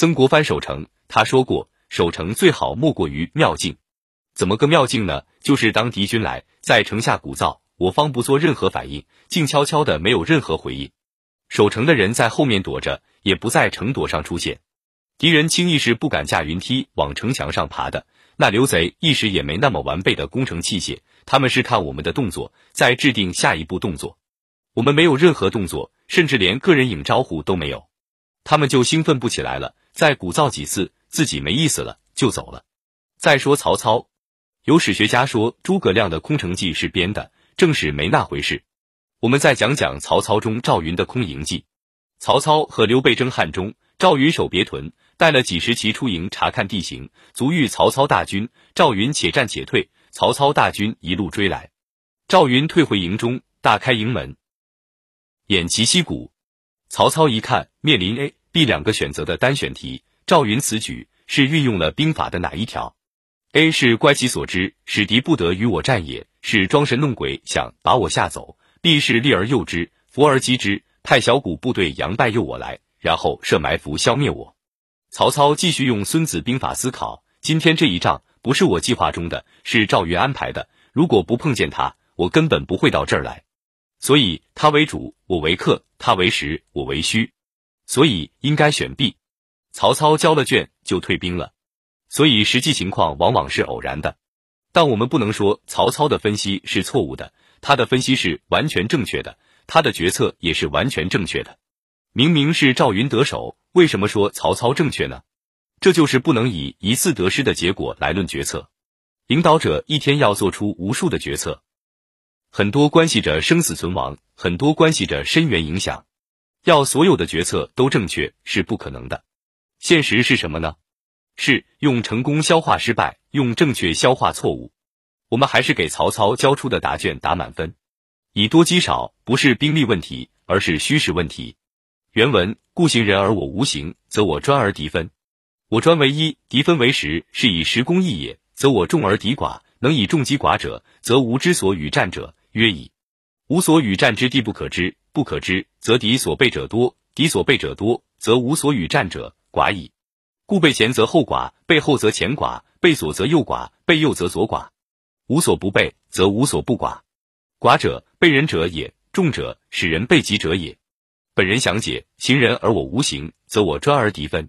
曾国藩守城，他说过，守城最好莫过于妙境。怎么个妙境呢？就是当敌军来，在城下鼓噪，我方不做任何反应，静悄悄的，没有任何回应。守城的人在后面躲着，也不在城垛上出现。敌人轻易是不敢架云梯往城墙上爬的。那刘贼一时也没那么完备的攻城器械，他们是看我们的动作，再制定下一步动作。我们没有任何动作，甚至连个人影招呼都没有，他们就兴奋不起来了。再鼓噪几次，自己没意思了，就走了。再说曹操，有史学家说诸葛亮的空城计是编的，正史没那回事。我们再讲讲曹操中赵云的空营计。曹操和刘备争汉中，赵云守别屯，带了几十骑出营查看地形，足遇曹操大军。赵云且战且退，曹操大军一路追来。赵云退回营中，大开营门，偃旗息鼓。曹操一看，面临 A、B 两个选择的单选题，赵云此举是运用了兵法的哪一条？A 是乖其所知，使敌不得与我战也，是装神弄鬼，想把我吓走。B 是利而诱之，伏而击之，派小股部队佯败诱我来，然后设埋伏消灭我。曹操继续用孙子兵法思考，今天这一仗不是我计划中的，是赵云安排的。如果不碰见他，我根本不会到这儿来。所以他为主，我为客；他为实，我为虚。所以应该选 B。曹操交了卷就退兵了。所以实际情况往往是偶然的，但我们不能说曹操的分析是错误的。他的分析是完全正确的，他的决策也是完全正确的。明明是赵云得手，为什么说曹操正确呢？这就是不能以一次得失的结果来论决策。领导者一天要做出无数的决策，很多关系着生死存亡，很多关系着深远影响。要所有的决策都正确是不可能的。现实是什么呢？是用成功消化失败，用正确消化错误。我们还是给曹操交出的答卷打满分，以多击少不是兵力问题，而是虚实问题。原文：故行人而我无形，则我专而敌分。我专为一，敌分为十，是以十攻一也；则我众而敌寡，能以众击寡者，则无之所与战者，曰矣。无所与战之地不可知，不可知，则敌所备者多；敌所备者多，则无所与战者寡矣。故备前则后寡，备后则前寡，备左则右寡，备右则左寡。无所不备，则无所不寡。寡者，备人者也；众者，使人备己者也。本人详解：行人而我无形，则我专而敌分。